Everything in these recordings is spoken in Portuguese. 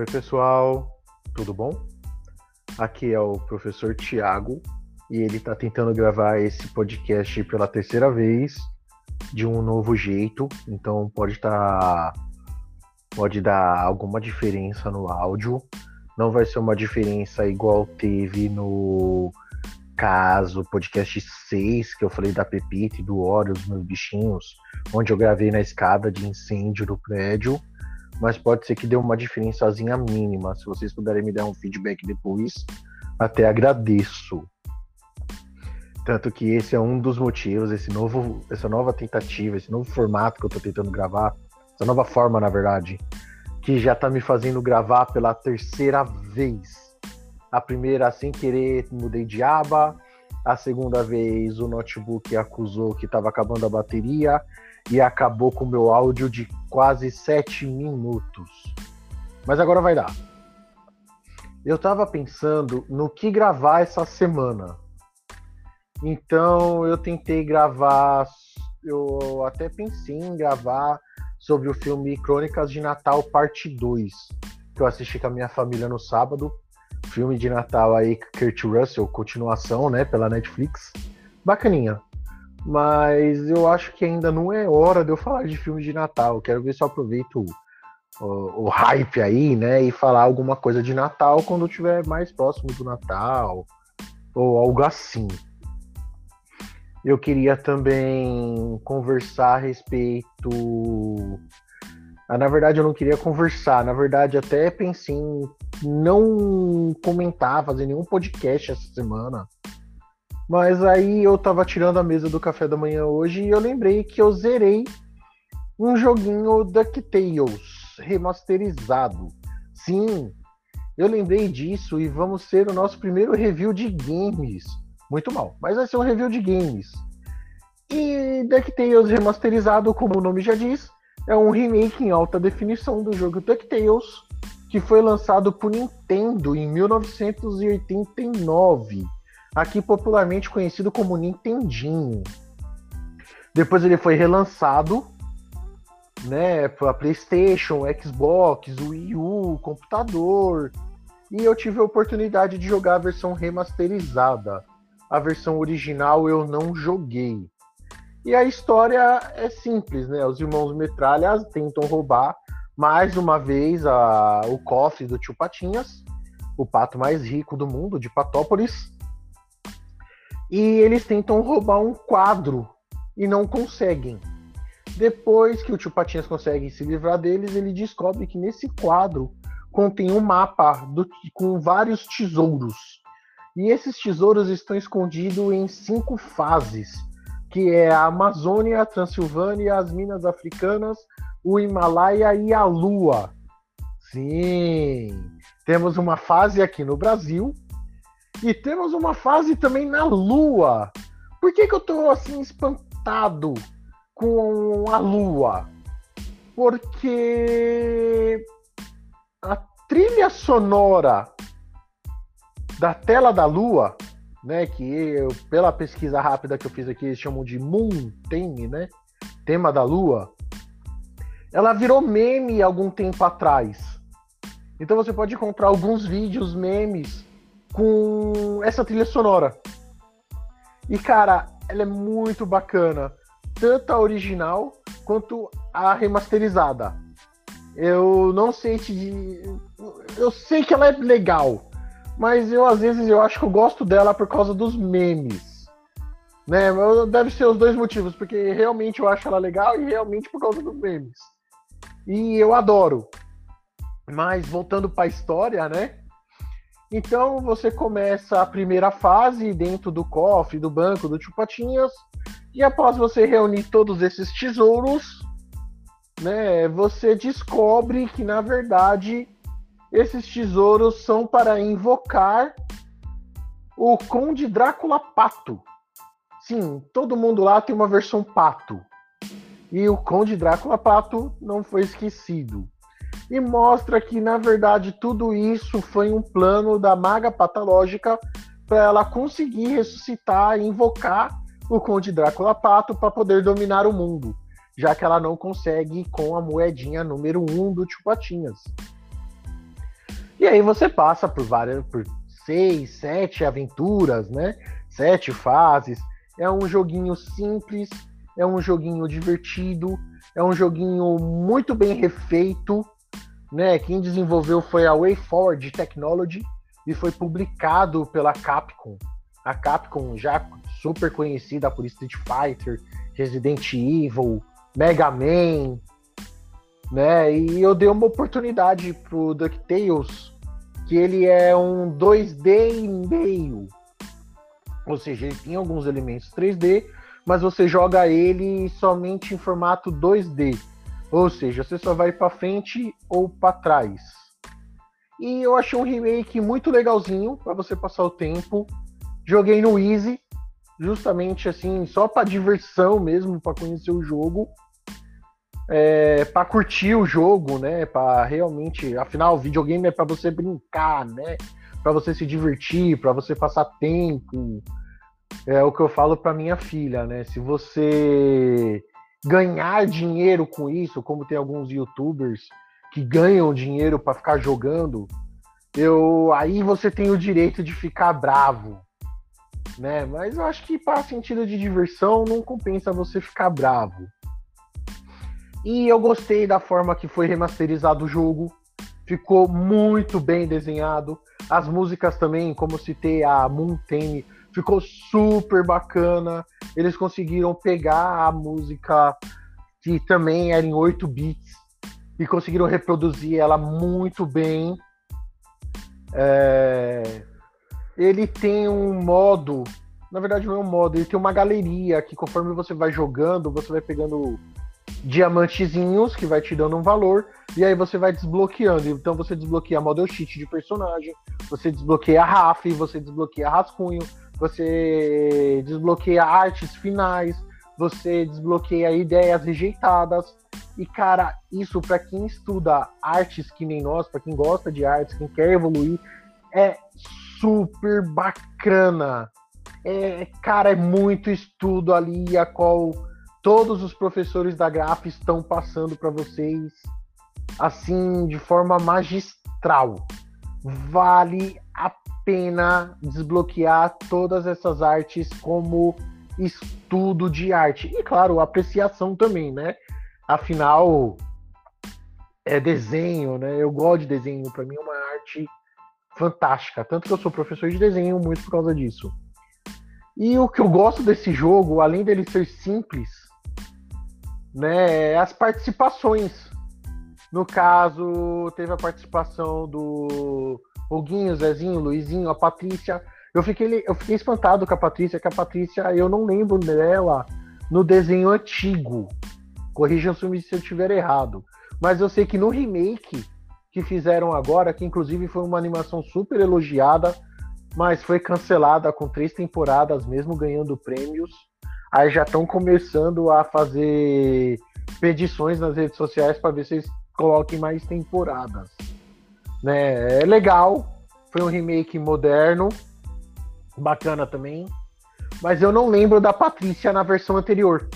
Oi, pessoal, tudo bom? Aqui é o professor Tiago e ele está tentando gravar esse podcast pela terceira vez de um novo jeito, então pode estar. Tá, pode dar alguma diferença no áudio. Não vai ser uma diferença igual teve no caso podcast 6, que eu falei da Pepita e do Oro, os meus bichinhos, onde eu gravei na escada de incêndio do prédio mas pode ser que dê uma diferençazinha mínima. Se vocês puderem me dar um feedback depois, até agradeço. Tanto que esse é um dos motivos, esse novo, essa nova tentativa, esse novo formato que eu tô tentando gravar, essa nova forma, na verdade, que já tá me fazendo gravar pela terceira vez. A primeira, sem querer, mudei de aba. A segunda vez, o notebook acusou que estava acabando a bateria e acabou com o meu áudio de quase sete minutos. Mas agora vai dar. Eu tava pensando no que gravar essa semana. Então eu tentei gravar. Eu até pensei em gravar sobre o filme Crônicas de Natal, parte 2, que eu assisti com a minha família no sábado. Filme de Natal aí, Kurt Russell, continuação, né, pela Netflix. Bacaninha. Mas eu acho que ainda não é hora de eu falar de filme de Natal. Quero ver se eu aproveito o, o, hype aí, né? E falar alguma coisa de Natal quando estiver mais próximo do Natal. Ou algo assim. Eu queria também conversar a respeito. Ah, na verdade, eu não queria conversar. Na verdade, até pensei em não comentar, fazer nenhum podcast essa semana mas aí eu tava tirando a mesa do café da manhã hoje e eu lembrei que eu zerei um joguinho DuckTales remasterizado. Sim, eu lembrei disso e vamos ser o nosso primeiro review de games. Muito mal, mas vai ser um review de games. E DuckTales remasterizado, como o nome já diz, é um remake em alta definição do jogo DuckTales, que foi lançado por Nintendo em 1989 aqui popularmente conhecido como Nintendinho. Depois ele foi relançado, né, para PlayStation, Xbox, Wii U, computador. E eu tive a oportunidade de jogar a versão remasterizada. A versão original eu não joguei. E a história é simples, né? Os irmãos Metralhas tentam roubar mais uma vez a, o cofre do tio Patinhas, o pato mais rico do mundo, de Patópolis, e eles tentam roubar um quadro e não conseguem. Depois que o tio Patinhas consegue se livrar deles, ele descobre que nesse quadro contém um mapa do, com vários tesouros. E esses tesouros estão escondidos em cinco fases, que é a Amazônia, a Transilvânia, as Minas Africanas, o Himalaia e a Lua. Sim, temos uma fase aqui no Brasil, e temos uma fase também na Lua. Por que, que eu tô assim espantado com a Lua? Porque a trilha sonora da tela da Lua, né, que eu, pela pesquisa rápida que eu fiz aqui, eles chamam de Moon Theme, né? Tema da Lua. Ela virou meme algum tempo atrás. Então você pode encontrar alguns vídeos memes com essa trilha sonora. E, cara, ela é muito bacana. Tanto a original quanto a remasterizada. Eu não sei te. Eu sei que ela é legal. Mas eu, às vezes, eu acho que eu gosto dela por causa dos memes. Né? Deve ser os dois motivos, porque realmente eu acho ela legal e realmente por causa dos memes. E eu adoro. Mas voltando para a história, né? Então você começa a primeira fase dentro do cofre, do banco do Chupatinhas, e após você reunir todos esses tesouros, né, você descobre que na verdade esses tesouros são para invocar o Conde Drácula Pato. Sim, todo mundo lá tem uma versão pato. E o Conde Drácula Pato não foi esquecido e mostra que, na verdade, tudo isso foi um plano da maga patológica para ela conseguir ressuscitar e invocar o Conde Drácula Pato para poder dominar o mundo, já que ela não consegue com a moedinha número 1 um do Tio Patinhas. E aí você passa por várias, por seis, sete aventuras, né? Sete fases. É um joguinho simples, é um joguinho divertido, é um joguinho muito bem refeito, né? Quem desenvolveu foi a WayForward Technology e foi publicado pela Capcom. A Capcom já super conhecida por Street Fighter, Resident Evil, Mega Man, né? E eu dei uma oportunidade pro DuckTales, que ele é um 2D e meio. Ou seja, ele tem alguns elementos 3D, mas você joga ele somente em formato 2D. Ou seja, você só vai para frente ou para trás. E eu achei um remake muito legalzinho para você passar o tempo. Joguei no Easy, justamente assim, só para diversão mesmo, para conhecer o jogo. É, para curtir o jogo, né? Para realmente, afinal, o videogame é para você brincar, né? Para você se divertir, para você passar tempo. É o que eu falo para minha filha, né? Se você ganhar dinheiro com isso, como tem alguns YouTubers que ganham dinheiro para ficar jogando, eu aí você tem o direito de ficar bravo, né? Mas eu acho que para sentido de diversão não compensa você ficar bravo. E eu gostei da forma que foi remasterizado o jogo. Ficou muito bem desenhado. As músicas também, como citei a Mountain, ficou super bacana. Eles conseguiram pegar a música que também era em 8 bits e conseguiram reproduzir ela muito bem. É... Ele tem um modo, na verdade não é um modo, ele tem uma galeria que conforme você vai jogando, você vai pegando diamantezinhos que vai te dando um valor e aí você vai desbloqueando. Então você desbloqueia model sheet de personagem, você desbloqueia RAF, você desbloqueia rascunho, você desbloqueia artes finais, você desbloqueia ideias rejeitadas. E cara, isso para quem estuda artes que nem nós, para quem gosta de artes, quem quer evoluir, é super bacana. É, cara, é muito estudo ali a qual todos os professores da Graf estão passando para vocês assim de forma magistral. Vale pena desbloquear todas essas artes como estudo de arte. E claro, apreciação também, né? Afinal, é desenho, né? Eu gosto de desenho, para mim é uma arte fantástica. Tanto que eu sou professor de desenho muito por causa disso. E o que eu gosto desse jogo, além dele ser simples, né, é as participações. No caso, teve a participação do Huguinho, Zezinho, Luizinho, a Patrícia. Eu fiquei, eu fiquei espantado com a Patrícia, que a Patrícia, eu não lembro dela no desenho antigo. Corrijam-se se eu estiver errado. Mas eu sei que no remake que fizeram agora, que inclusive foi uma animação super elogiada, mas foi cancelada com três temporadas, mesmo ganhando prêmios. Aí já estão começando a fazer petições nas redes sociais para ver se eles coloquem mais temporadas né? É legal, foi um remake moderno, bacana também. Mas eu não lembro da Patrícia na versão anterior.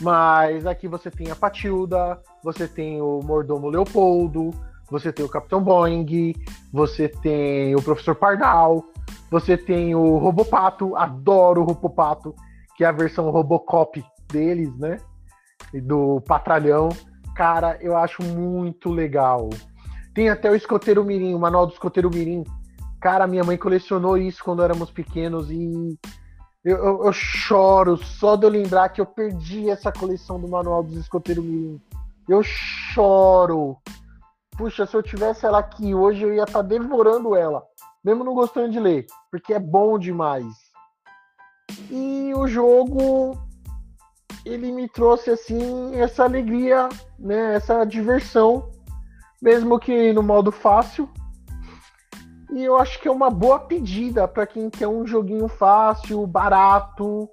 Mas aqui você tem a Patilda, você tem o Mordomo Leopoldo, você tem o Capitão Boeing, você tem o Professor Pardal, você tem o Robopato, adoro o Robopato, que é a versão Robocop deles, né? Do Patralhão. Cara, eu acho muito legal. Tem até o Escoteiro Mirim, o manual do Escoteiro Mirim. Cara, minha mãe colecionou isso quando éramos pequenos e eu, eu, eu, choro só de eu lembrar que eu perdi essa coleção do manual dos Escoteiro Mirim. Eu choro. Puxa, se eu tivesse ela aqui hoje, eu ia estar tá devorando ela. Mesmo não gostando de ler, porque é bom demais. E o jogo, ele me trouxe assim essa alegria, né, essa diversão mesmo que no modo fácil. E eu acho que é uma boa pedida para quem quer um joguinho fácil, barato,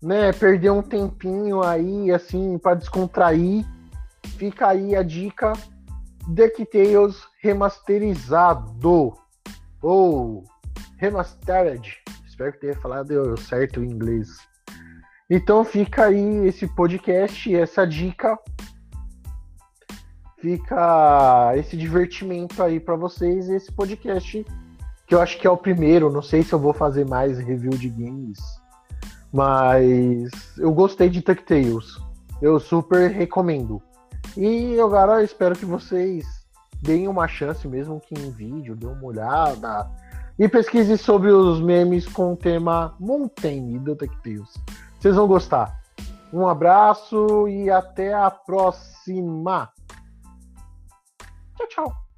né? Perder um tempinho aí, assim, para descontrair. Fica aí a dica: DuckTales remasterizado ou remastered. Espero que tenha falado certo em inglês. Então fica aí esse podcast, essa dica fica esse divertimento aí para vocês, esse podcast que eu acho que é o primeiro, não sei se eu vou fazer mais review de games, mas eu gostei de DuckTales. Eu super recomendo. E agora eu espero que vocês deem uma chance, mesmo que em vídeo, dê uma olhada. E pesquise sobre os memes com o tema Mountain do DuckTales. Vocês vão gostar. Um abraço e até a próxima. Tchau, tchau.